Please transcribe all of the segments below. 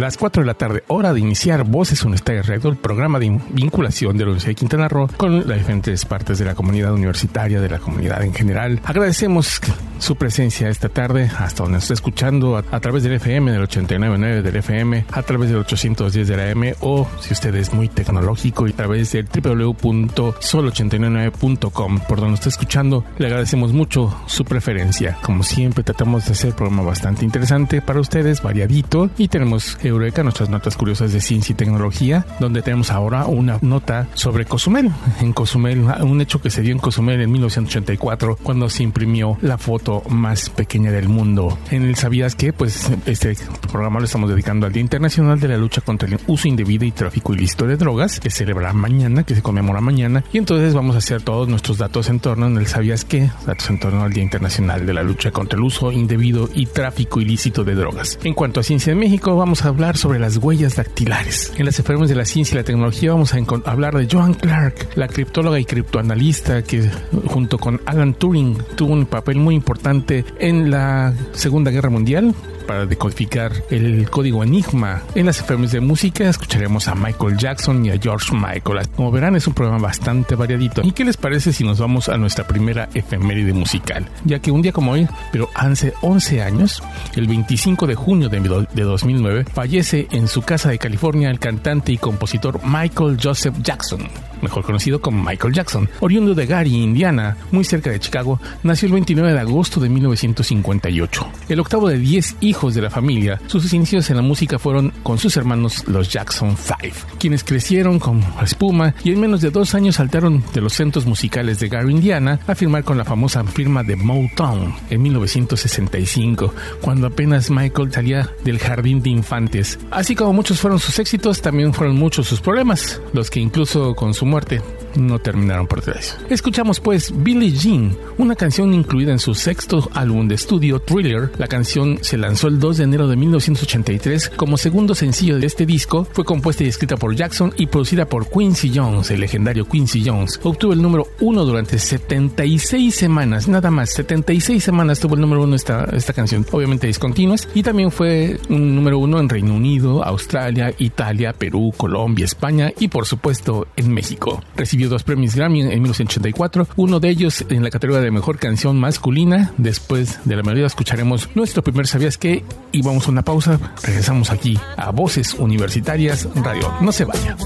Las 4 de la tarde, hora de iniciar Voces Universitarias Radio, el programa de vinculación de la Universidad de Quintana Roo con las diferentes partes de la comunidad universitaria, de la comunidad en general. Agradecemos su presencia esta tarde, hasta donde nos está escuchando a, través del FM, del 89.9 del FM, a través del 810 de la M, o si usted es muy tecnológico, y a través del www.sol899.com, por donde está escuchando. Le agradecemos mucho su preferencia. Como siempre, tratamos de hacer programa bastante interesante para ustedes, variadito, y tenemos Eureka, nuestras notas curiosas de ciencia y tecnología, donde tenemos ahora una nota sobre Cozumel. En Cozumel, un hecho que se dio en Cozumel en 1984, cuando se imprimió la foto más pequeña del mundo. En el ¿Sabías que? Pues este programa lo estamos dedicando al Día Internacional de la Lucha contra el Uso Indebido y Tráfico Ilícito de Drogas, que se celebra mañana, que se conmemora mañana. Y entonces vamos a hacer todos nuestros datos en torno en el ¿Sabías qué? Datos en torno al Día Internacional de la Lucha contra el Uso Indebido y Tráfico Ilícito de Drogas. En cuanto a ciencia en México, vamos a hablar sobre las huellas dactilares. En las enfermedades de la ciencia y la tecnología vamos a hablar de Joan Clark, la criptóloga y criptoanalista que junto con Alan Turing tuvo un papel muy importante en la Segunda Guerra Mundial para decodificar el código Enigma. En las enfermedades de música escucharemos a Michael Jackson y a George Michael. Como verán, es un programa bastante variadito. ¿Y qué les parece si nos vamos a nuestra primera efeméride musical? Ya que un día como hoy, pero hace 11 años, el 25 de junio de 2009, fallece en su casa de California el cantante y compositor Michael Joseph Jackson, mejor conocido como Michael Jackson. Oriundo de Gary, Indiana, muy cerca de Chicago, nació el 29 de agosto de 1958. El octavo de 10 hijos de la familia, sus inicios en la música fueron con sus hermanos los Jackson Five, quienes crecieron con espuma y en menos de dos años saltaron de los centros musicales de Gary, Indiana, a firmar con la famosa firma de Motown en 1965, cuando apenas Michael salía del jardín de infantes. Así como muchos fueron sus éxitos, también fueron muchos sus problemas, los que incluso con su muerte no terminaron por tres. Escuchamos pues Billie Jean, una canción incluida en su sexto álbum de estudio Thriller. La canción se lanzó el 2 de enero de 1983 como segundo sencillo de este disco. Fue compuesta y escrita por Jackson y producida por Quincy Jones, el legendario Quincy Jones. Obtuvo el número uno durante 76 semanas, nada más, 76 semanas tuvo el número uno esta, esta canción, obviamente discontinuas, y también fue un número uno en Reino Unido, Australia, Italia, Perú, Colombia, España y por supuesto en México. Recibió dos premios Grammy en 1984, uno de ellos en la categoría de mejor canción masculina. Después de la melodía escucharemos nuestro primer ¿Sabías qué? Y vamos a una pausa. Regresamos aquí a Voces Universitarias Radio. No se vaya.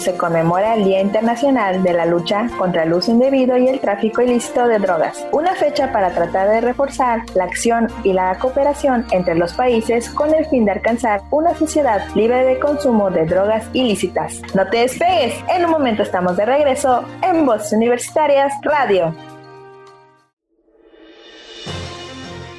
Se conmemora el Día Internacional de la Lucha contra el Uso Indebido y el Tráfico Ilícito de Drogas, una fecha para tratar de reforzar la acción y la cooperación entre los países con el fin de alcanzar una sociedad libre de consumo de drogas ilícitas. No te despegues, en un momento estamos de regreso en Voces Universitarias Radio.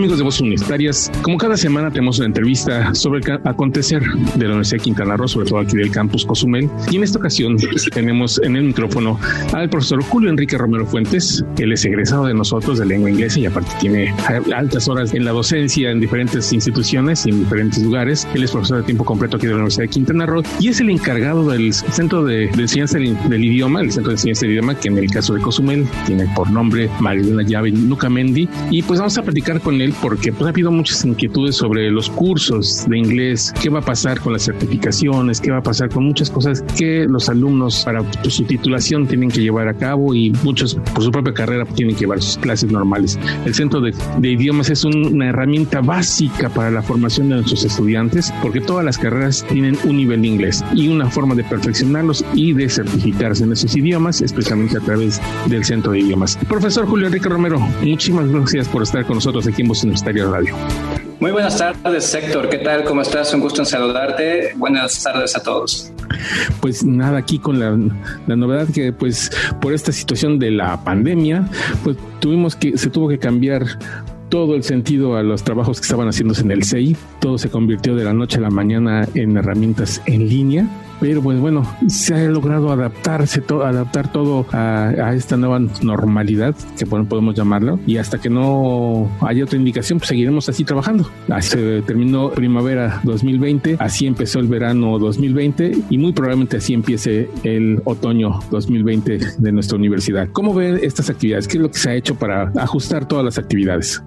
Amigos de Voces Universitarias, como cada semana tenemos una entrevista sobre el acontecer de la Universidad de Quintana Roo, sobre todo aquí del campus Cozumel. Y en esta ocasión tenemos en el micrófono al profesor Julio Enrique Romero Fuentes. Él es egresado de nosotros de lengua inglesa y aparte tiene altas horas en la docencia en diferentes instituciones y en diferentes lugares. Él es profesor de tiempo completo aquí de la Universidad de Quintana Roo y es el encargado del Centro de, Enseñanza del, Idioma, el Centro de Enseñanza del Idioma, que en el caso de Cozumel tiene por nombre Marilena Llave Nucamendi. Y pues vamos a platicar con él porque pues, ha habido muchas inquietudes sobre los cursos de inglés, qué va a pasar con las certificaciones, qué va a pasar con muchas cosas que los alumnos para pues, su titulación tienen que llevar a cabo y muchos por su propia carrera tienen que llevar sus clases normales. El Centro de, Idiomas es una herramienta básica para la formación de nuestros estudiantes porque todas las carreras tienen un nivel de inglés y una forma de perfeccionarlos y de certificarse en esos idiomas, especialmente a través del Centro de Idiomas. Profesor Julio Enrique Romero, muchísimas gracias por estar con nosotros aquí en Universitario Radio. Muy buenas tardes, Héctor. ¿Qué tal? ¿Cómo estás? Un gusto en saludarte. Buenas tardes a todos. Pues nada, aquí con la, la, novedad que pues por esta situación de la pandemia, pues tuvimos que, se tuvo que cambiar todo el sentido a los trabajos que estaban haciéndose en el CEI. Todo se convirtió de la noche a la mañana en herramientas en línea pero pues bueno, se ha logrado adaptarse, todo, adaptar todo a, esta nueva normalidad, que podemos llamarlo, y hasta que no haya otra indicación, pues seguiremos así trabajando. Así terminó primavera 2020, así empezó el verano 2020 y muy probablemente así empiece el otoño 2020 de nuestra universidad. ¿Cómo ven estas actividades? ¿Qué es lo que se ha hecho para ajustar todas las actividades?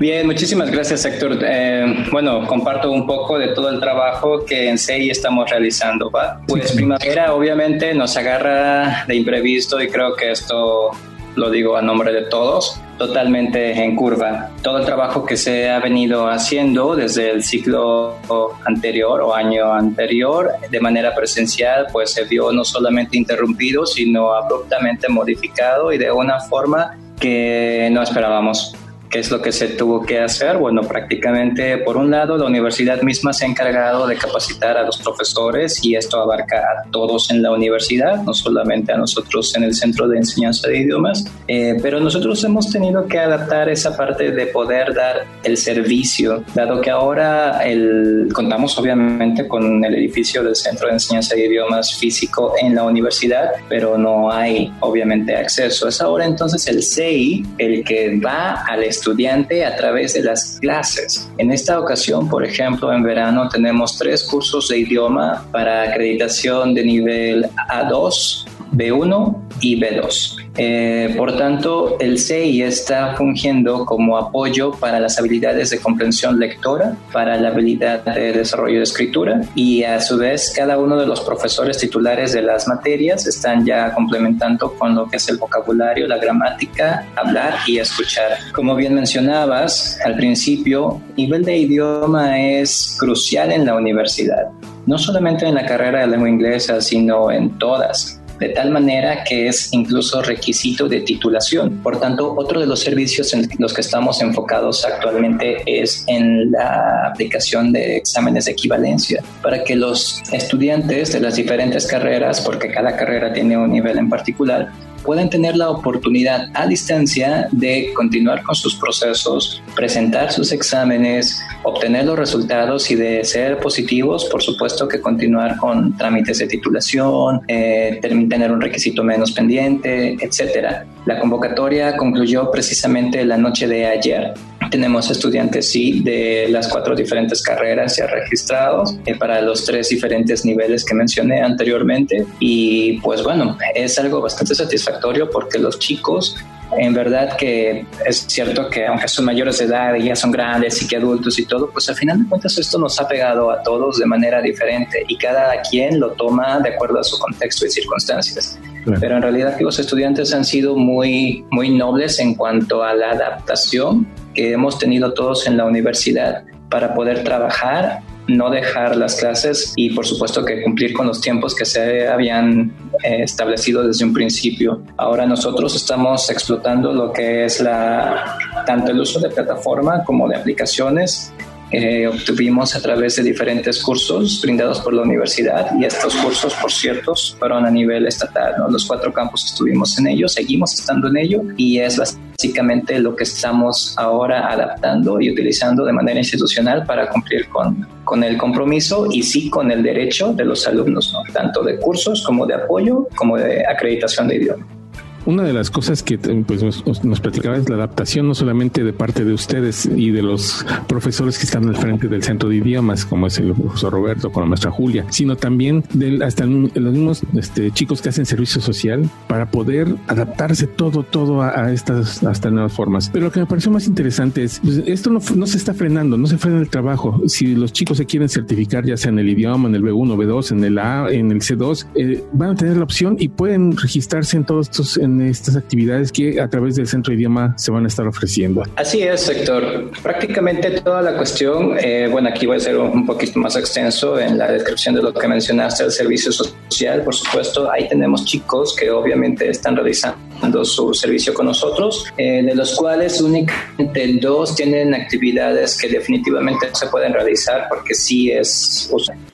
Bien, muchísimas gracias, Héctor. Eh, bueno, comparto un poco de todo el trabajo que en SEI estamos realizando. ¿va? Pues primavera obviamente nos agarra de imprevisto y creo que esto lo digo a nombre de todos, totalmente en curva. Todo el trabajo que se ha venido haciendo desde el ciclo anterior o año anterior de manera presencial, pues se vio no solamente interrumpido, sino abruptamente modificado y de una forma que no esperábamos. ¿Qué es lo que se tuvo que hacer? Bueno, prácticamente, por un lado, la universidad misma se ha encargado de capacitar a los profesores y esto abarca a todos en la universidad, no solamente a nosotros en el Centro de Enseñanza de Idiomas, eh, pero nosotros hemos tenido que adaptar esa parte de poder dar el servicio, dado que ahora el, contamos obviamente con el edificio del Centro de Enseñanza de Idiomas físico en la universidad, pero no hay obviamente acceso. Es ahora entonces el CEI el que va al estudiante a través de las clases. En esta ocasión, por ejemplo, en verano tenemos tres cursos de idioma para acreditación de nivel A2, B1 y B2. Eh, por tanto, el CEI está fungiendo como apoyo para las habilidades de comprensión lectora, para la habilidad de desarrollo de escritura y a su vez cada uno de los profesores titulares de las materias están ya complementando con lo que es el vocabulario, la gramática, hablar y escuchar. Como bien mencionabas al principio, nivel de idioma es crucial en la universidad no solamente en la carrera de lengua inglesa, sino en todas de tal manera que es incluso requisito de titulación. Por tanto, otro de los servicios en los que estamos enfocados actualmente es en la aplicación de exámenes de equivalencia para que los estudiantes de las diferentes carreras, porque cada carrera tiene un nivel en particular, pueden tener la oportunidad a distancia de continuar con sus procesos, presentar sus exámenes, obtener los resultados y de ser positivos, por supuesto que continuar con trámites de titulación, eh, tener un requisito menos pendiente, etcétera. La convocatoria concluyó precisamente la noche de ayer tenemos estudiantes, sí, de las cuatro diferentes carreras ya registrados eh, para los tres diferentes niveles que mencioné anteriormente. Y pues bueno, es algo bastante satisfactorio porque los chicos en verdad que es cierto que aunque son mayores de edad y ya son grandes y que adultos y todo, pues al final de cuentas esto nos ha pegado a todos de manera diferente y cada quien lo toma de acuerdo a su contexto y circunstancias. Pero en realidad que los estudiantes han sido muy, muy nobles en cuanto a la adaptación que hemos tenido todos en la universidad para poder trabajar no dejar las clases y por supuesto que cumplir con los tiempos que se habían eh, establecido desde un principio. Ahora nosotros estamos explotando lo que es la, tanto el uso de plataforma como de aplicaciones eh, obtuvimos a través de diferentes cursos brindados por la universidad y estos cursos, por cierto, fueron a nivel estatal. Los cuatro campos estuvimos en ello, seguimos estando en ello y es básicamente lo que estamos ahora adaptando y utilizando de manera institucional para cumplir con, con el compromiso y sí con el derecho de los alumnos, tanto de cursos como de apoyo como de acreditación de idioma. Una de las cosas que pues, nos, nos, platicaba es la adaptación no solamente de parte de ustedes y de los profesores que están al frente del centro de idiomas, como es el profesor Roberto con la maestra Julia, sino también de hasta los mismos este, chicos que hacen servicio social para poder adaptarse todo, todo a, estas, hasta nuevas formas. Pero lo que me pareció más interesante es, pues, esto no, se está frenando, no se frena el trabajo. Si los chicos se quieren certificar, ya sea en el idioma, en el B1, B2, en el A, en el C2, eh, van a tener la opción y pueden registrarse en todos estos estas actividades que a través del centro de idioma se van a estar ofreciendo. Así es, sector. Prácticamente toda la cuestión, eh, bueno, aquí voy a ser un poquito más extenso en la descripción de lo que mencionaste, el servicio social, por supuesto, ahí tenemos chicos que obviamente están realizando su servicio con nosotros, eh, de los cuales únicamente dos tienen actividades que definitivamente no se pueden realizar porque sí es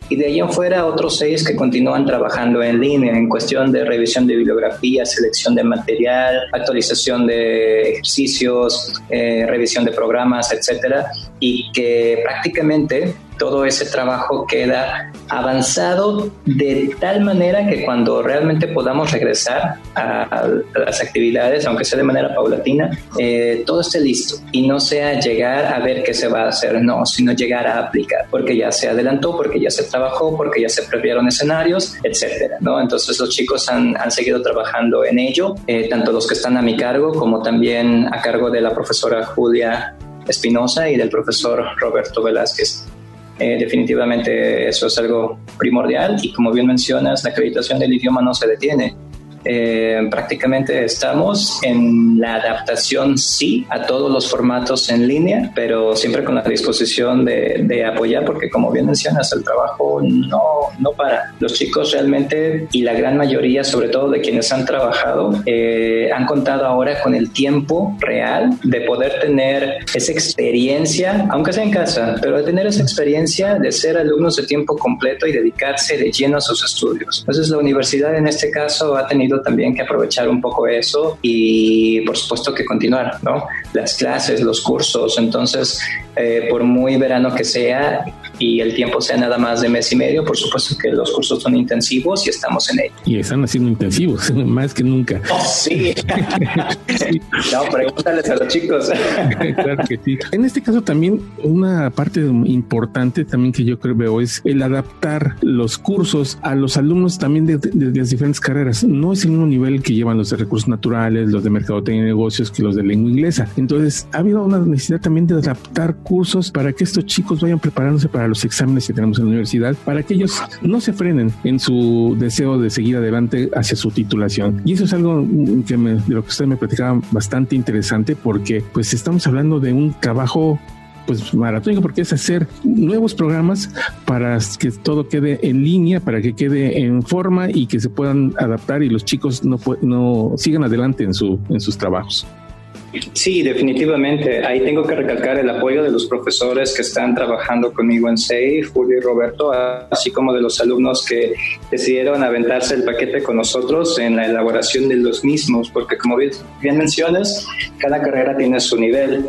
y de ahí en fuera otros seis que continúan trabajando en línea en cuestión de revisión de bibliografía, selección de material, actualización de ejercicios, eh, revisión de programas, etcétera, y que prácticamente todo ese trabajo queda avanzado de tal manera que cuando realmente podamos regresar a, las actividades, aunque sea de manera paulatina, eh, todo esté listo y no sea llegar a ver qué se va a hacer, no, sino llegar a aplicar, porque ya se adelantó, porque ya se trabajó, porque ya se previeron escenarios, etcétera. Entonces los chicos han, han seguido trabajando en ello, eh, tanto los que están a mi cargo como también a cargo de la profesora Julia Espinosa y del profesor Roberto Velázquez. Eh, definitivamente eso es algo primordial y como bien mencionas, la acreditación del idioma no se detiene. Eh, prácticamente estamos en la adaptación, sí, a todos los formatos en línea, pero siempre con la disposición de, apoyar, porque como bien mencionas, el trabajo no, no para. Los chicos realmente, y la gran mayoría, sobre todo de quienes han trabajado, eh, han contado ahora con el tiempo real de poder tener esa experiencia, aunque sea en casa, pero de tener esa experiencia de ser alumnos de tiempo completo y dedicarse de lleno a sus estudios. Entonces la universidad en este caso ha tenido también que aprovechar un poco eso y por supuesto que continuar, ¿no? Las clases, los cursos, entonces eh, por muy verano que sea y el tiempo sea nada más de mes y medio, por supuesto que los cursos son intensivos y estamos en ello. Y están haciendo intensivos, más que nunca. Oh, sí. no, pregúntales a los chicos. claro que sí. En este caso también una parte importante también que yo creo veo es el adaptar los cursos a los alumnos también de, de las diferentes carreras. No es el mismo nivel que llevan los de recursos naturales, los de mercadotecnia y negocios que los de lengua inglesa. Entonces ha habido una necesidad también de adaptar cursos para que estos chicos vayan preparándose para los exámenes que tenemos en la universidad, para que ellos no se frenen en su deseo de seguir adelante hacia su titulación. Y eso es algo que me, de lo que usted me platicaba bastante interesante porque pues estamos hablando de un trabajo pues maratónico porque es hacer nuevos programas para que todo quede en línea, para que quede en forma y que se puedan adaptar y los chicos no, no sigan adelante en, su, en sus trabajos. Sí, definitivamente. Ahí tengo que recalcar el apoyo de los profesores que están trabajando conmigo en SEI, Julio y Roberto, así como de los alumnos que decidieron aventarse el paquete con nosotros en la elaboración de los mismos, porque como bien, mencionas, cada carrera tiene su nivel.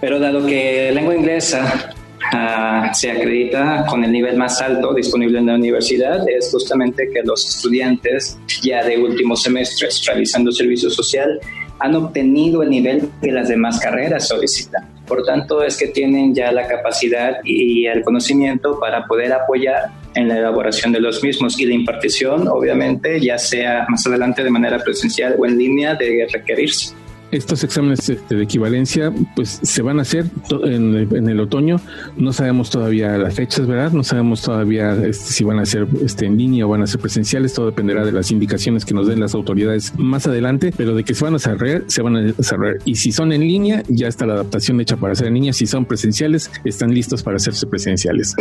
Pero dado que lengua inglesa uh, se acredita con el nivel más alto disponible en la universidad, es justamente que los estudiantes ya de últimos semestres realizando servicio social han obtenido el nivel que las demás carreras solicitan. Por tanto, es que tienen ya la capacidad y el conocimiento para poder apoyar en la elaboración de los mismos y la impartición, obviamente, ya sea más adelante de manera presencial o en línea, de requerirse. Estos exámenes de equivalencia pues se van a hacer en, el otoño. No sabemos todavía las fechas, ¿verdad? No sabemos todavía este, si van a ser este, en línea o van a ser presenciales. Todo dependerá de las indicaciones que nos den las autoridades más adelante, pero de que se van a cerrar, se van a desarrollar. Y si son en línea, ya está la adaptación hecha para ser en línea. Si son presenciales, están listos para hacerse presenciales.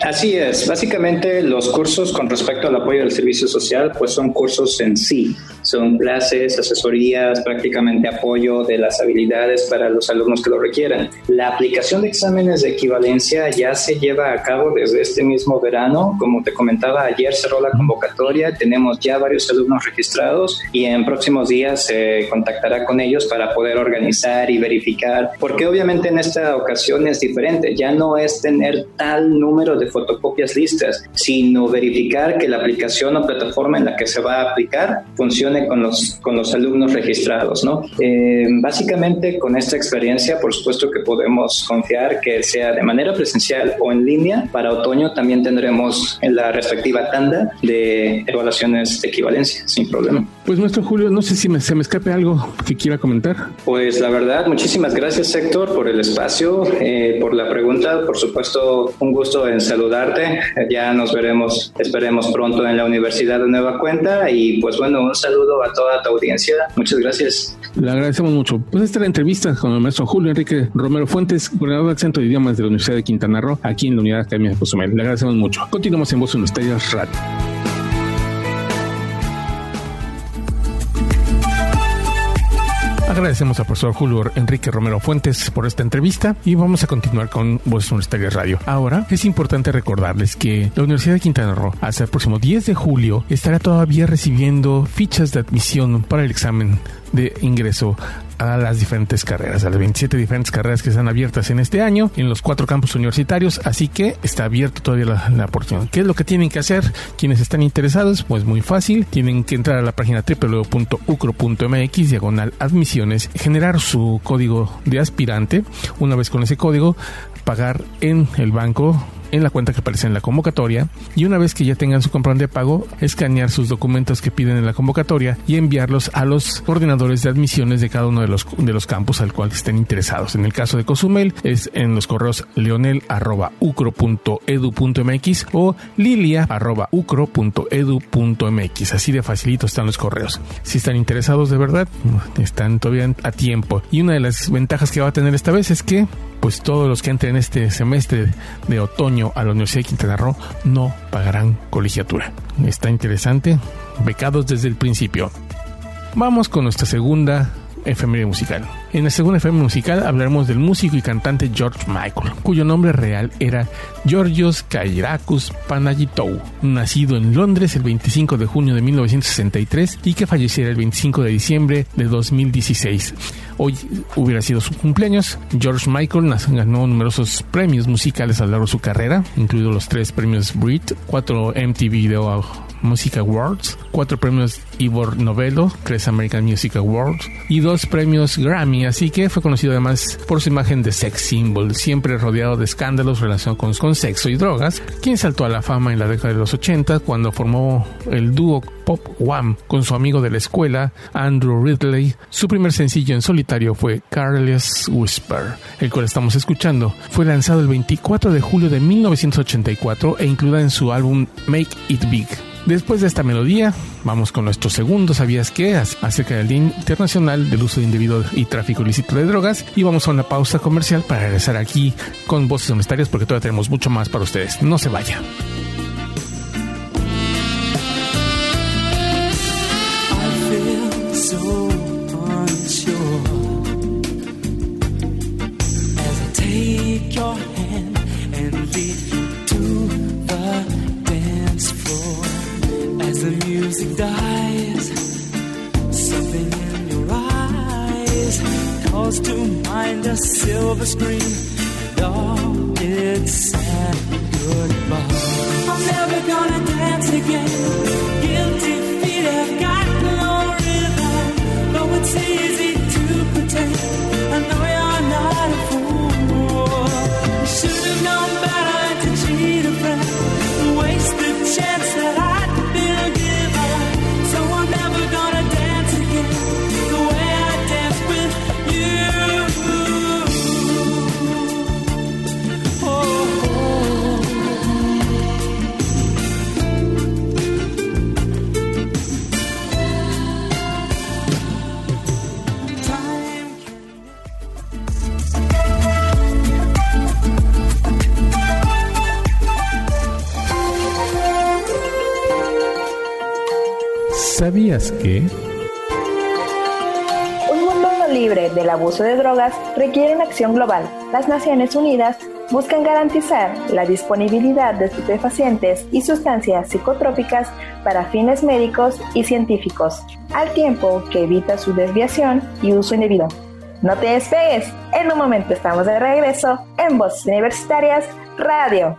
Así es, básicamente los cursos con respecto al apoyo del servicio social, pues son cursos en sí, son clases, asesorías, prácticamente apoyo de las habilidades para los alumnos que lo requieran. La aplicación de exámenes de equivalencia ya se lleva a cabo desde este mismo verano, como te comentaba, ayer cerró la convocatoria, tenemos ya varios alumnos registrados y en próximos días se contactará con ellos para poder organizar y verificar, porque obviamente en esta ocasión es diferente, ya no es tener tal número de fotocopias listas, sino verificar que la aplicación o plataforma en la que se va a aplicar funcione con los, con los alumnos registrados. ¿no? Eh, básicamente con esta experiencia, por supuesto que podemos confiar que sea de manera presencial o en línea. Para otoño también tendremos en la respectiva tanda de evaluaciones de equivalencia, sin problema. Pues nuestro Julio, no sé si me, se me escape algo que quiera comentar. Pues la verdad, muchísimas gracias Héctor por el espacio, eh, por la pregunta. Por supuesto, un gusto en saludarte. Ya nos veremos, esperemos pronto en la Universidad de Nueva Cuenta. Y pues bueno, un saludo a toda tu audiencia. Muchas gracias. Le agradecemos mucho. Pues esta es la entrevista con el maestro Julio Enrique Romero Fuentes, coordinador del Centro de Idiomas de la Universidad de Quintana Roo, aquí en la Unidad Academia de Cozumel. Le agradecemos mucho. Continuamos en Voz Universitaria Radio. Agradecemos al profesor Julio Enrique Romero Fuentes por esta entrevista y vamos a continuar con Voz Universitaria Radio. Ahora es importante recordarles que la Universidad de Quintana Roo hasta el próximo 10 de julio estará todavía recibiendo fichas de admisión para el examen de ingreso a las diferentes carreras, a las 27 diferentes carreras que están abiertas en este año en los cuatro campus universitarios, así que está abierto todavía la, la oportunidad. ¿Qué es lo que tienen que hacer quienes están interesados? Pues muy fácil, tienen que entrar a la página www.ucro.mx, diagonal admisiones, generar su código de aspirante, una vez con ese código, pagar en el banco en la cuenta que aparece en la convocatoria y una vez que ya tengan su comprobante de pago, escanear sus documentos que piden en la convocatoria y enviarlos a los coordinadores de admisiones de cada uno de los, de los campus al cual estén interesados. En el caso de Cozumel es en los correos leonel.ucro.edu.mx o lilia.ucro.edu.mx. Así de facilito están los correos. Si están interesados de verdad, están todavía a tiempo. Y una de las ventajas que va a tener esta vez es que pues todos los que entren este semestre de otoño a la Universidad de Quintana Roo no pagarán colegiatura. Está interesante, becados desde el principio. Vamos con nuestra segunda efeméride musical. En la segunda efeméride musical hablaremos del músico y cantante George Michael, cuyo nombre real era Georgios Kairakos Panagitou, nacido en Londres el 25 de junio de 1963 y que falleciera el 25 de diciembre de 2016. Hoy hubiera sido su cumpleaños. George Michael ganó numerosos premios musicales a lo largo de su carrera, incluidos los tres premios Brit, cuatro MTV Video Music Awards, cuatro premios Ivor Novello, tres American Music Awards y dos premios Grammy, así que fue conocido además por su imagen de sex symbol, siempre rodeado de escándalos relacionados con, sexo y drogas, quien saltó a la fama en la década de los 80 cuando formó el dúo Pop One con su amigo de la escuela, Andrew Ridley. Su primer sencillo en solitario fue Careless Whisper, el cual estamos escuchando. Fue lanzado el 24 de julio de 1984 e incluida en su álbum Make It Big. Después de esta melodía, vamos con nuestro segundo ¿Sabías qué? acerca del Día Internacional del Uso Indebido y Tráfico Ilícito de Drogas. Y vamos a una pausa comercial para regresar aquí con voces honestarias porque todavía tenemos mucho más para ustedes. No se vaya. ¿Sabías que? Un mundo libre del abuso de drogas requiere una acción global. Las Naciones Unidas buscan garantizar la disponibilidad de estupefacientes y sustancias psicotrópicas para fines médicos y científicos, al tiempo que evita su desviación y uso indebido. No te despegues, en un momento estamos de regreso en Voces Universitarias Radio.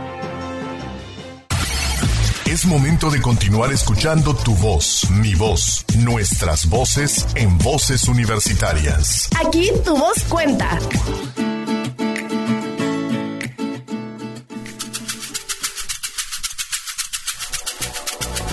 Es momento de continuar escuchando tu voz, mi voz, nuestras voces en voces universitarias. Aquí tu voz cuenta.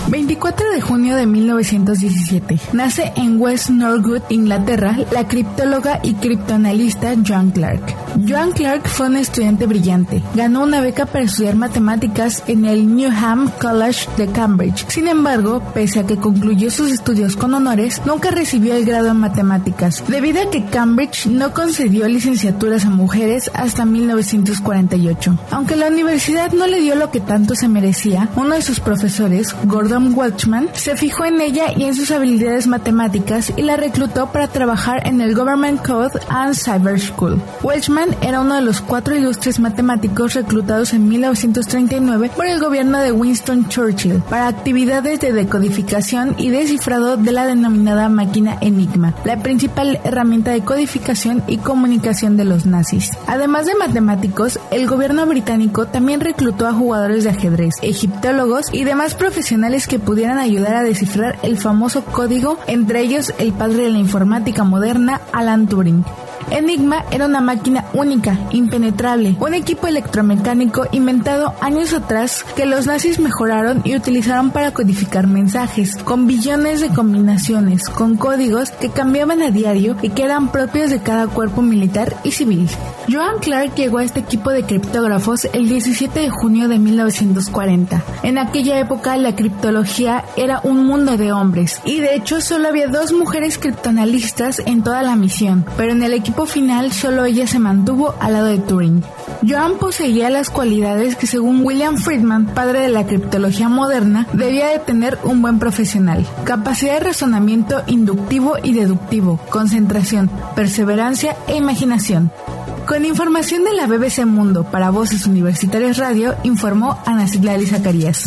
24 de junio de 1917 nace en West Norwood, Inglaterra, la criptóloga y criptoanalista Joan Clark. Joan Clark fue una estudiante brillante. Ganó una beca para estudiar matemáticas en el Newham College de Cambridge. Sin embargo, pese a que concluyó sus estudios con honores, nunca recibió el grado en matemáticas, debido a que Cambridge no concedió licenciaturas a mujeres hasta 1948. Aunque la universidad no le dio lo que tanto se merecía, uno de sus profesores, Gordon Welchman se fijó en ella y en sus habilidades matemáticas y la reclutó para trabajar en el Government Code and Cyber School. Era uno de los cuatro ilustres matemáticos reclutados en 1939 por el gobierno de Winston Churchill para actividades de decodificación y descifrado de la denominada máquina Enigma, la principal herramienta de codificación y comunicación de los nazis. Además de matemáticos, el gobierno británico también reclutó a jugadores de ajedrez, egiptólogos y demás profesionales que pudieran ayudar a descifrar el famoso código, entre ellos el padre de la informática moderna, Alan Turing. Enigma era una máquina única, impenetrable, un equipo electromecánico inventado años atrás que los nazis mejoraron y utilizaron para codificar mensajes, con billones de combinaciones, con códigos que cambiaban a diario y que eran propios de cada cuerpo militar y civil. Joan Clark llegó a este equipo de criptógrafos el 17 de junio de 1940. En aquella época la criptología era un mundo de hombres y de hecho solo había dos mujeres criptoanalistas en toda la misión, pero en el equipo final solo ella se mantuvo al lado de Turing. Joan poseía las cualidades que según William Friedman, padre de la criptología moderna, debía de tener un buen profesional. Capacidad de razonamiento inductivo y deductivo, concentración, perseverancia e imaginación. Con información de la BBC Mundo para Voces Universitarias Radio, informó Ana Citlali Zacarías.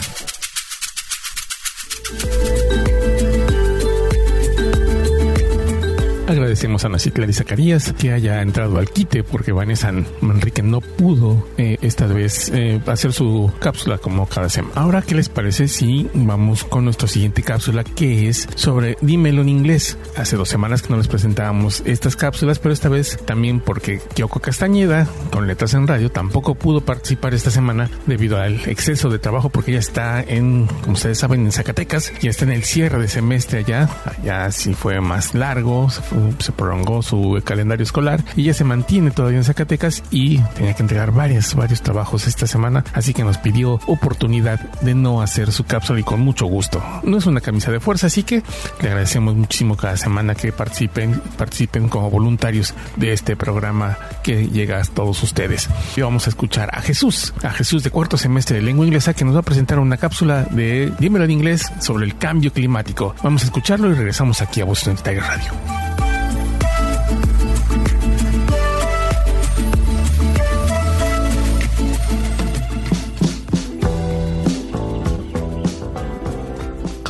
Agradecemos a Nacitla y Zacarías que haya entrado al quite porque Vanessa Manrique no pudo eh, esta vez eh, hacer su cápsula como cada semana. Ahora, ¿qué les parece si vamos con nuestra siguiente cápsula que es sobre Dímelo en inglés? Hace dos semanas que no les presentábamos estas cápsulas, pero esta vez también porque Kyoko Castañeda, con letras en radio, tampoco pudo participar esta semana debido al exceso de trabajo porque ella está en, como ustedes saben, en Zacatecas, ya está en el cierre de semestre allá. Allá sí fue más largo, se se prolongó su calendario escolar y ya se mantiene todavía en Zacatecas y tenía que entregar varios, varios trabajos esta semana, así que nos pidió oportunidad de no hacer su cápsula y con mucho gusto. No es una camisa de fuerza, así que le agradecemos muchísimo cada semana que participen, participen como voluntarios de este programa que llega a todos ustedes. Y vamos a escuchar a Jesús, a Jesús de cuarto semestre de lengua inglesa que nos va a presentar una cápsula de Dímelo en inglés sobre el cambio climático. Vamos a escucharlo y regresamos aquí a Boston Tiger Radio.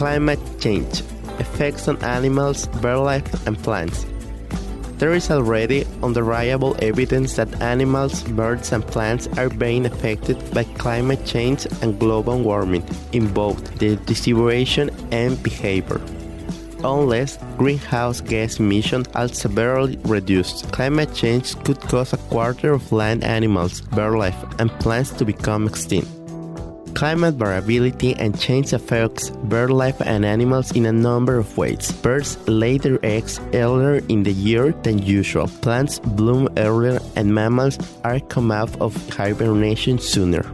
Climate change effects on animals, birdlife, and plants. There is already undeniable evidence that animals, birds, and plants are being affected by climate change and global warming in both their distribution and behavior. Unless greenhouse gas emissions are severely reduced, climate change could cause a quarter of land animals, birdlife, and plants to become extinct. Climate variability and change affects bird life and animals in a number of ways. Birds lay their eggs earlier in the year than usual. Plants bloom earlier and mammals are come out of hibernation sooner.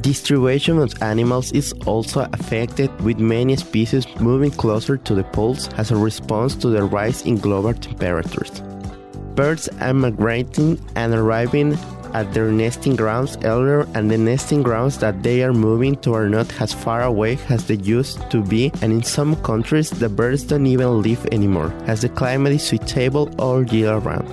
Distribution of animals is also affected with many species moving closer to the poles as a response to the rise in global temperatures. Birds are migrating and arriving at their nesting grounds earlier and the nesting grounds that they are moving to are not as far away as they used to be and in some countries the birds don't even live anymore as the climate is suitable all year round.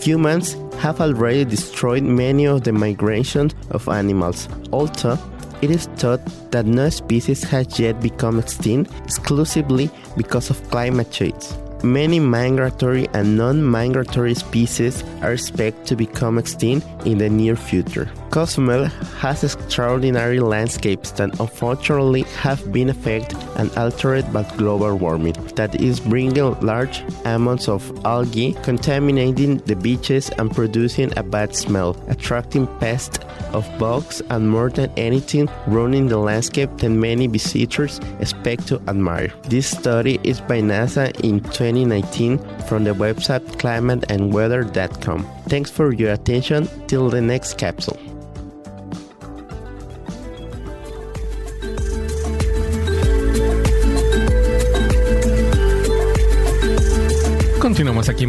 Humans have already destroyed many of the migrations of animals, although it is thought that no species has yet become extinct exclusively because of climate change. Many migratory and non-migratory species are expected to become extinct in the near future. Cozumel has extraordinary landscapes that unfortunately have been affected and altered by global warming that is bringing large amounts of algae contaminating the beaches and producing a bad smell, attracting pests of bugs and more than anything ruining the landscape that many visitors expect to admire. This study is by NASA in 2019 from the website climateandweather.com. Thanks for your attention. Till the next capsule.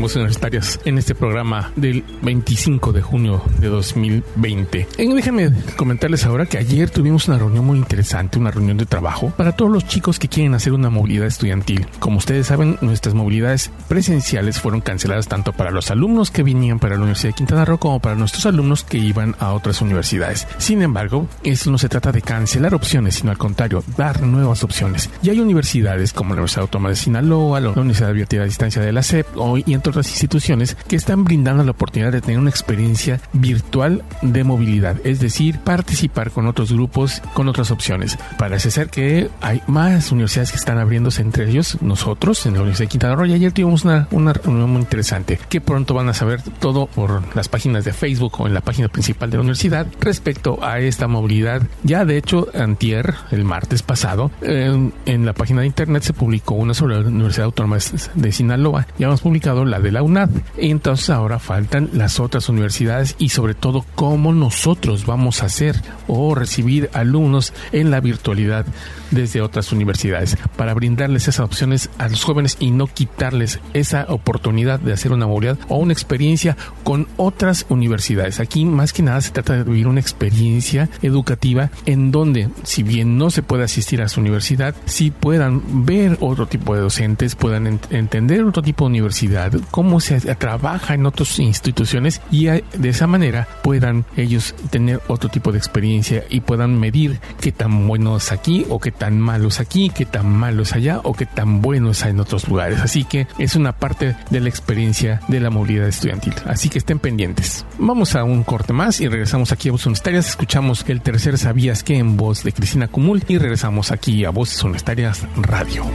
Voces Universitarias en este programa del 25 de junio de 2020. Eh, déjenme comentarles ahora que ayer tuvimos una reunión muy interesante, una reunión de trabajo para todos los chicos que quieren hacer una movilidad estudiantil. Como ustedes saben, nuestras movilidades presenciales fueron canceladas tanto para los alumnos que venían para la Universidad de Quintana Roo como para nuestros alumnos que iban a otras universidades. Sin embargo, eso no se trata de cancelar opciones, sino al contrario, dar nuevas opciones. Y hay universidades como la Universidad Autónoma de Sinaloa, la Universidad Abierta a Distancia de la hoy y entre otras instituciones que están brindando la oportunidad de tener una experiencia virtual de movilidad, es decir, participar con otros grupos, con otras opciones. Parece ser que hay más universidades que están abriéndose entre ellos, nosotros en la Universidad de Quintana Roo, y ayer tuvimos una, una reunión muy interesante, que pronto van a saber todo por las páginas de Facebook o en la página principal de la universidad respecto a esta movilidad. Ya de hecho, antier, el martes pasado, en, en la página de internet se publicó una sobre la Universidad Autónoma de Sinaloa. Ya hemos publicado la de la UNAD. Entonces ahora faltan las otras universidades y sobre todo cómo nosotros vamos a hacer o recibir alumnos en la virtualidad desde otras universidades para brindarles esas opciones a los jóvenes y no quitarles esa oportunidad de hacer una movilidad o una experiencia con otras universidades. Aquí más que nada se trata de vivir una experiencia educativa en donde si bien no se puede asistir a su universidad, sí puedan ver otro tipo de docentes, puedan ent entender otro tipo de universidad, cómo se trabaja en otras instituciones y de esa manera puedan ellos tener otro tipo de experiencia y puedan medir qué tan buenos aquí o qué tan malos aquí, qué tan malos allá o qué tan buenos hay en otros lugares. Así que es una parte de la experiencia de la movilidad estudiantil. Así que estén pendientes. Vamos a un corte más y regresamos aquí a Voces Universitarias. Escuchamos el tercer Sabías que en voz de Cristina Cumul y regresamos aquí a Voces Universitarias Radio.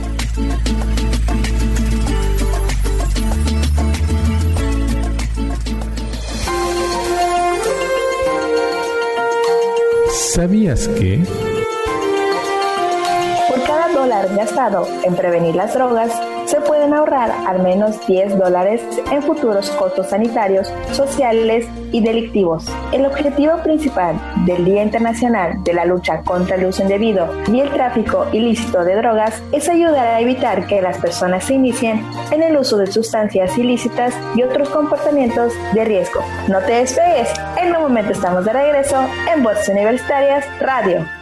¿Sabías que? Dólar gastado en prevenir las drogas, se pueden ahorrar al menos 10 dólares en futuros costos sanitarios, sociales y delictivos. El objetivo principal del Día Internacional de la Lucha contra el Uso Indebido y el Tráfico Ilícito de Drogas es ayudar a evitar que las personas se inicien en el uso de sustancias ilícitas y otros comportamientos de riesgo. No te despegues, en un momento estamos de regreso en Voces Universitarias Radio.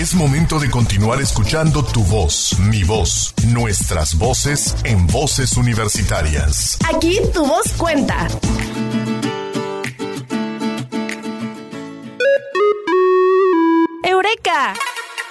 Es momento de continuar escuchando tu voz, mi voz, nuestras voces en voces universitarias. Aquí tu voz cuenta.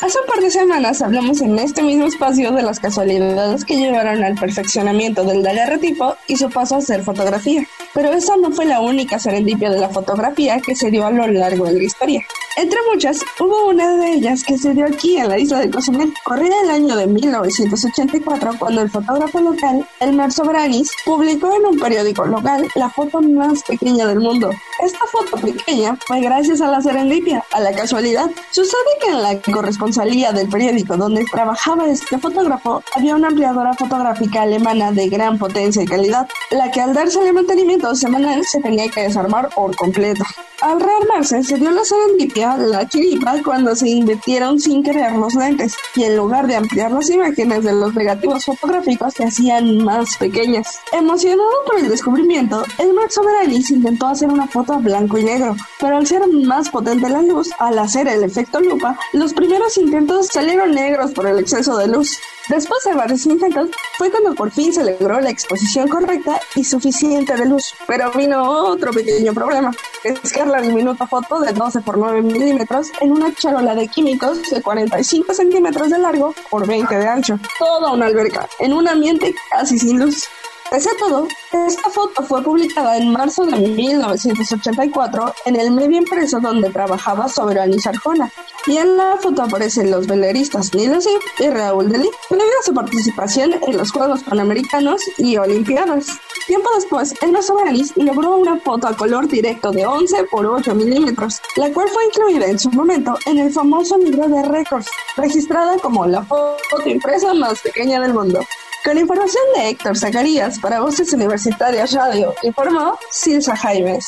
Hace un par de semanas hablamos en este mismo espacio de las casualidades que llevaron al perfeccionamiento del daguerrotipo y su paso a ser fotografía. Pero esa no fue la única serendipia de la fotografía que se dio a lo largo de la historia. Entre muchas, hubo una de ellas que se dio aquí en la isla de Cozumel. Corría el año de 1984 cuando el fotógrafo local, Elmer Sobranis, publicó en un periódico local la foto más pequeña del mundo. Esta foto pequeña fue gracias a la serendipia, a la casualidad. Sucede que en la corresponsalía del periódico donde trabajaba este fotógrafo había una ampliadora fotográfica alemana de gran potencia y calidad, la que al darse el mantenimiento semanal se tenía que desarmar por completo. Al rearmarse se dio la serendipia, la chiripa, cuando se invirtieron sin querer los lentes y en lugar de ampliar las imágenes de los negativos fotográficos se hacían más pequeñas. Emocionado por el descubrimiento, Elmer Soberanis intentó hacer una foto a blanco y negro, pero al ser más potente la luz, al hacer el efecto lupa, los primeros intentos salieron negros por el exceso de luz. Después de varios intentos, fue cuando por fin se logró la exposición correcta y suficiente de luz. Pero vino otro pequeño problema, es que la diminuta foto de 12 por 9 milímetros en una charola de químicos de 45 centímetros de largo por 20 de ancho. Toda una alberca, en un ambiente casi sin luz. Pese a todo, esta foto fue publicada en marzo de 1984 en el medio impreso donde trabajaba Soberani Sarjona, y en la foto aparecen los veleristas Nilo y Raúl Deli, debido a su participación en los Juegos Panamericanos y Olimpiadas. Tiempo después, Elmer Soberanis logró una foto a color directo de 11 por 8 milímetros, la cual fue incluida en su momento en el famoso libro de récords, registrada como la foto impresa más pequeña del mundo. Con información de Héctor Zacarías para Voces Universitarias Radio, informó Silsa Jaimes.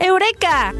¡Eureka!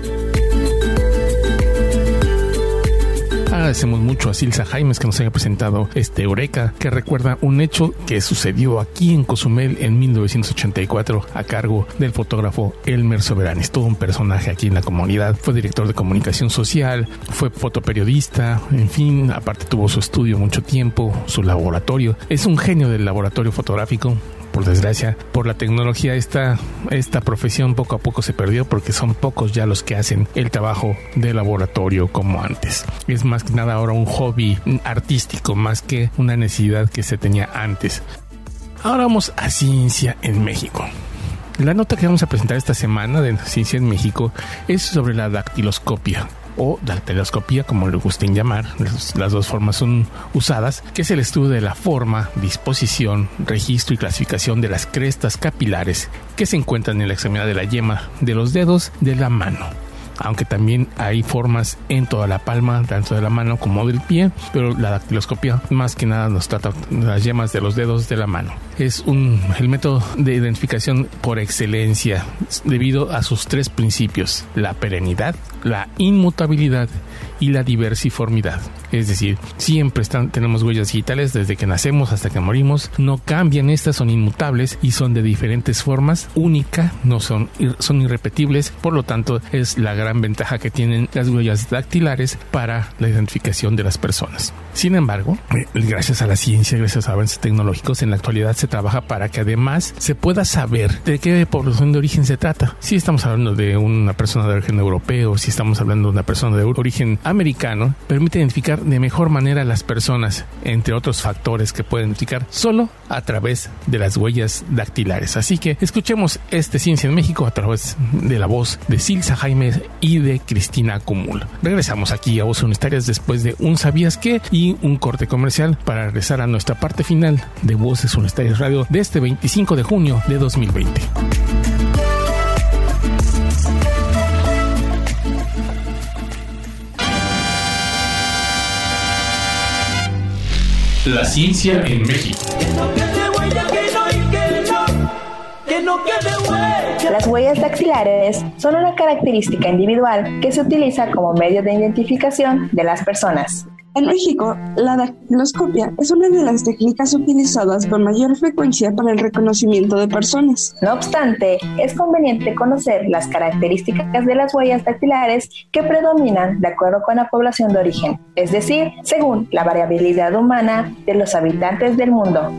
Agradecemos mucho a Silsa Jaimes que nos haya presentado este Eureka, que recuerda un hecho que sucedió aquí en Cozumel en 1984 a cargo del fotógrafo Elmer Soberanis, todo un personaje aquí en la comunidad. Fue director de comunicación social, fue fotoperiodista, en fin, aparte tuvo su estudio mucho tiempo, su laboratorio. Es un genio del laboratorio fotográfico, por desgracia, por la tecnología esta, esta profesión poco a poco se perdió porque son pocos ya los que hacen el trabajo de laboratorio como antes. Es más que nada ahora un hobby artístico más que una necesidad que se tenía antes. Ahora vamos a ciencia en México. La nota que vamos a presentar esta semana de Ciencia en México es sobre la dactiloscopia, o dactiloscopía, como le gusten llamar, las dos formas son usadas, que es el estudio de la forma, disposición, registro y clasificación de las crestas capilares que se encuentran en la extremidad de la yema de los dedos de la mano aunque también hay formas en toda la palma, tanto de la mano como del pie, pero la dactiloscopia más que nada nos trata las yemas de los dedos de la mano. Es un, el método de identificación por excelencia debido a sus tres principios, la perenidad, la inmutabilidad y la diversiformidad. Es decir, siempre están, tenemos huellas digitales desde que nacemos hasta que morimos. No cambian, estas son inmutables y son de diferentes formas, única, no son, son irrepetibles. Por lo tanto, es la gran ventaja que tienen las huellas dactilares para la identificación de las personas. Sin embargo, eh, gracias a la ciencia, gracias a avances tecnológicos, en la actualidad se trabaja para que además se pueda saber de qué población de origen se trata. Si estamos hablando de una persona de origen europeo, si estamos hablando de una persona de origen americano, permite identificar de mejor manera a las personas, entre otros factores que pueden identificar solo a través de las huellas dactilares. Así que escuchemos este Ciencia en México a través de la voz de Silsa Jaime y de Cristina Cumul. Regresamos aquí a Voces Unitarias después de un ¿Sabías qué? y un corte comercial para regresar a nuestra parte final de Voces Unitarias Radio de este 25 de junio de 2020. La ciencia en México. Las huellas dactilares son una característica individual que se utiliza como medio de identificación de las personas. En México, la dactiloscopia es una de las técnicas utilizadas con mayor frecuencia para el reconocimiento de personas. No obstante, es conveniente conocer las características de las huellas dactilares que predominan de acuerdo con la población de origen, es decir, según la variabilidad humana de los habitantes del mundo.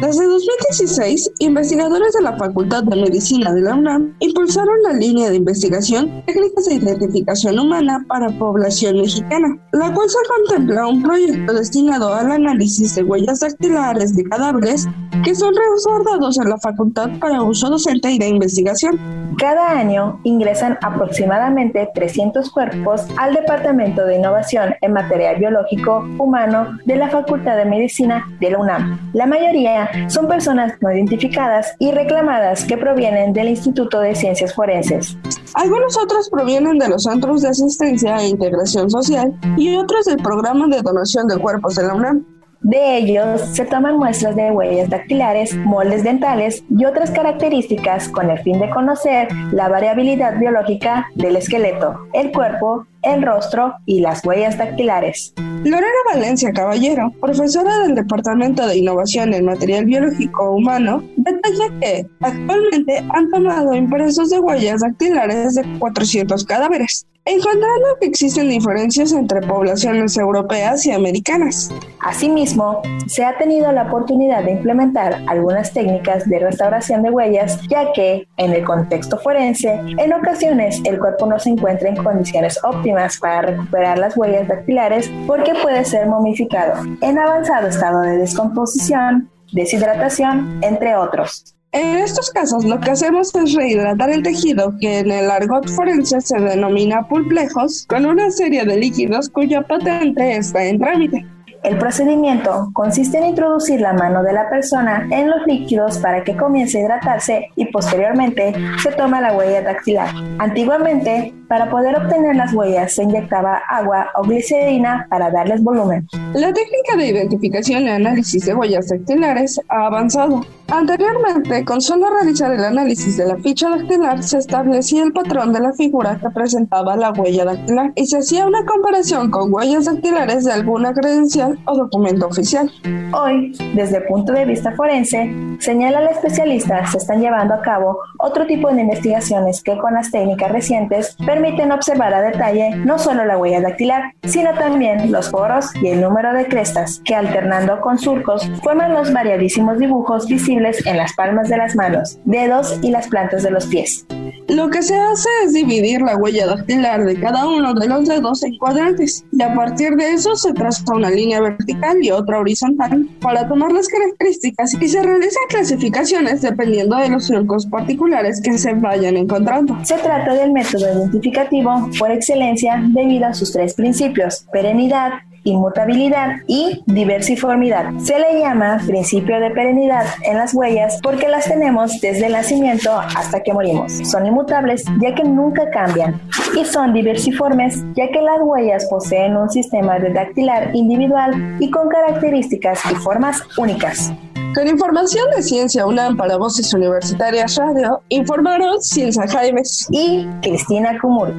Desde 2016, investigadores de la Facultad de Medicina de la UNAM impulsaron la línea de investigación Técnicas de Identificación Humana para Población Mexicana, la cual se contempla un proyecto destinado al análisis de huellas dactilares de cadáveres que son resguardados en la facultad para uso docente y de investigación. Cada año ingresan aproximadamente 300 cuerpos al Departamento de Innovación en Material Biológico Humano de la Facultad de Medicina de la UNAM. La mayoría son personas no identificadas y reclamadas que provienen del Instituto de Ciencias Forenses. Algunos otros provienen de los centros de asistencia e integración social y otros del programa de donación de cuerpos de la UNAM. De ellos se toman muestras de huellas dactilares, moldes dentales y otras características con el fin de conocer la variabilidad biológica del esqueleto, el cuerpo, el rostro y las huellas dactilares. Lorena Valencia Caballero, profesora del Departamento de Innovación en Material Biológico Humano, detalla que actualmente han tomado impresos de huellas dactilares de 400 cadáveres encontrando que existen diferencias entre poblaciones europeas y americanas. Asimismo, se ha tenido la oportunidad de implementar algunas técnicas de restauración de huellas, ya que, en el contexto forense, en ocasiones el cuerpo no se encuentra en condiciones óptimas para recuperar las huellas dactilares porque puede ser momificado, en avanzado estado de descomposición, deshidratación, entre otros. En estos casos lo que hacemos es rehidratar el tejido que en el argot forense se denomina pulplejos con una serie de líquidos cuya patente está en trámite. El procedimiento consiste en introducir la mano de la persona en los líquidos para que comience a hidratarse y posteriormente se toma la huella dactilar. Antiguamente, para poder obtener las huellas se inyectaba agua o glicerina para darles volumen. La técnica de identificación y análisis de huellas dactilares ha avanzado. Anteriormente, con solo realizar el análisis de la ficha dactilar, se establecía el patrón de la figura que presentaba la huella dactilar y se hacía una comparación con huellas dactilares de alguna credencial o documento oficial. Hoy, desde el punto de vista forense, señala el especialista, se están llevando a cabo otro tipo de investigaciones que con las técnicas recientes permiten observar a detalle no solo la huella dactilar, sino también los poros y el número de crestas, que alternando con surcos forman los variadísimos dibujos visibles en las palmas de las manos, dedos y las plantas de los pies. Lo que se hace es dividir la huella dactilar de cada uno de los dedos en cuadrantes y a partir de eso se traza una línea vertical y otra horizontal para tomar las características y se realizan clasificaciones dependiendo de los surcos particulares que se vayan encontrando. Se trata del método identificativo por excelencia debido a sus tres principios, perenidad, inmutabilidad y diversiformidad. Se le llama principio de perenidad en las huellas porque las tenemos desde el nacimiento hasta que morimos. Son inmutables ya que nunca cambian y son diversiformes ya que las huellas poseen un sistema de dactilar individual y con características y formas únicas. Con información de Ciencia UNAM para Voces Universitarias Radio, informaron Ciencia Jaimes y Cristina Kumur.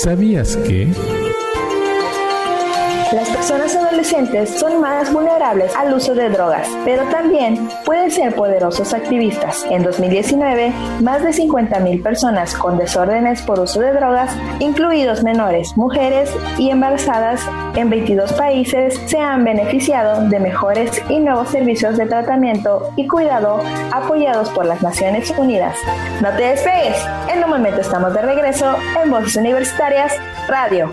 ¿Sabías que? Personas adolescentes son más vulnerables al uso de drogas, pero también pueden ser poderosos activistas. En 2019, más de 50.000 personas con desórdenes por uso de drogas, incluidos menores, mujeres y embarazadas en 22 países, se han beneficiado de mejores y nuevos servicios de tratamiento y cuidado apoyados por las Naciones Unidas. No te despegues, en un momento estamos de regreso en Voces Universitarias Radio.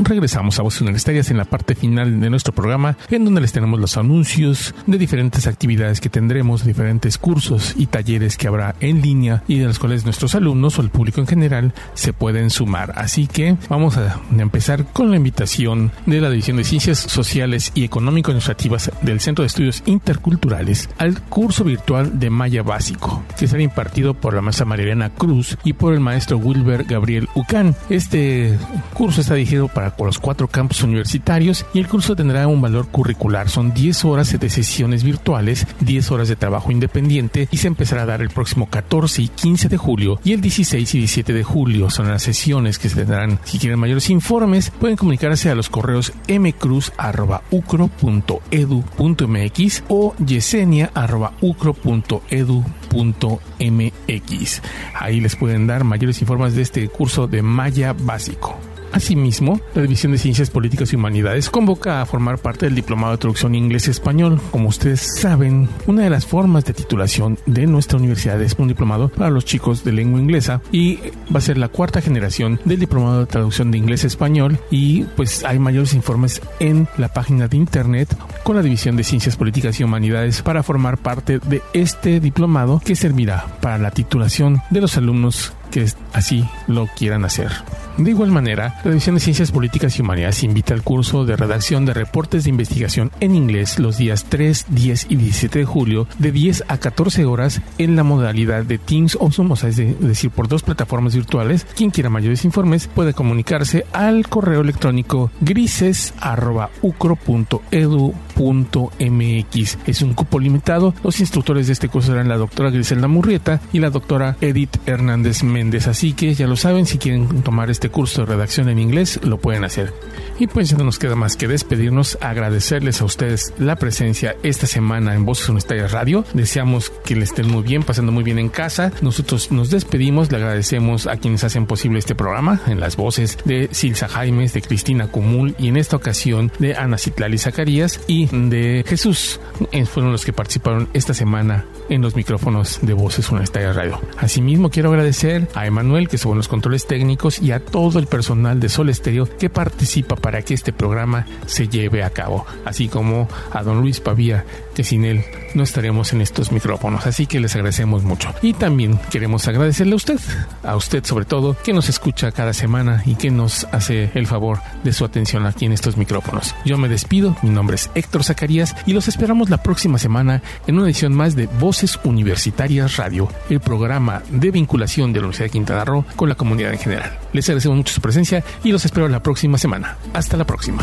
Regresamos a Voces Universitarias en la parte final de nuestro programa, en donde les tenemos los anuncios de diferentes actividades que tendremos, diferentes cursos y talleres que habrá en línea y de los cuales nuestros alumnos o el público en general se pueden sumar. Así que vamos a empezar con la invitación de la División de Ciencias Sociales y Económico-Administrativas del Centro de Estudios Interculturales al curso virtual de Maya Básico, que será impartido por la maestra Mariana Cruz y por el maestro Wilber Gabriel Ucán. Este curso está dirigido para los cuatro campus universitarios y el curso tendrá un valor curricular. Son 10 horas de sesiones virtuales, 10 horas de trabajo independiente y se empezará a dar el próximo 14 y 15 de julio y el 16 y 17 de julio. Son las sesiones que se tendrán. Si quieren mayores informes, pueden comunicarse a los correos mcruz.ucro.edu.mx o yesenia.ucro.edu.mx. Ahí les pueden dar mayores informes de este curso de Maya básico. Asimismo, la División de Ciencias Políticas y Humanidades convoca a formar parte del Diplomado de Traducción Inglés-Español. Como ustedes saben, una de las formas de titulación de nuestra universidad es un diplomado para los chicos de lengua inglesa y va a ser la cuarta generación del Diplomado de Traducción de Inglés-Español y pues hay mayores informes en la página de internet con la División de Ciencias Políticas y Humanidades para formar parte de este diplomado que servirá para la titulación de los alumnos que así lo quieran hacer. De igual manera, la División de Ciencias Políticas y Humanidades invita al curso de redacción de reportes de investigación en inglés los días 3, 10 y 17 de julio de 10 a 14 horas en la modalidad de Teams o Zoom, o sea, es, decir, por dos plataformas virtuales. Quien quiera mayores informes puede comunicarse al correo electrónico grises.ucro.edu.mx. Es un cupo limitado. Los instructores de este curso serán la doctora Griselda Murrieta y la doctora Edith Hernández Méndez. Así que ya lo saben, si quieren tomar este curso de redacción en inglés, lo pueden hacer. Y pues ya no nos queda más que despedirnos, agradecerles a ustedes la presencia esta semana en Voces Universitarias Radio. Deseamos que les estén muy bien, pasando muy bien en casa. Nosotros nos despedimos, le agradecemos a quienes hacen posible este programa, en las voces de Silsa Jaimes, de Cristina Cumul y en esta ocasión de Ana Citlali Zacarías y de Jesús. Fueron los que participaron esta semana en los micrófonos de Voces Universitarias Radio. Asimismo, quiero agradecer a Emanuel, que son los controles técnicos, y a todo el personal de Sol Estéreo que participa para que este programa se lleve a cabo, así como a don Luis Pavía, que sin él no estaríamos en estos micrófonos. Así que les agradecemos mucho. Y también queremos agradecerle a usted, a usted sobre todo, que nos escucha cada semana y que nos hace el favor de su atención aquí en estos micrófonos. Yo me despido, mi nombre es Héctor Zacarías y los esperamos la próxima semana en una edición más de Voces Universitarias Radio, el programa de vinculación de la Universidad de Quintana Roo con la comunidad en general. Les agradecemos mucho su presencia y los espero la próxima semana. Hasta la próxima.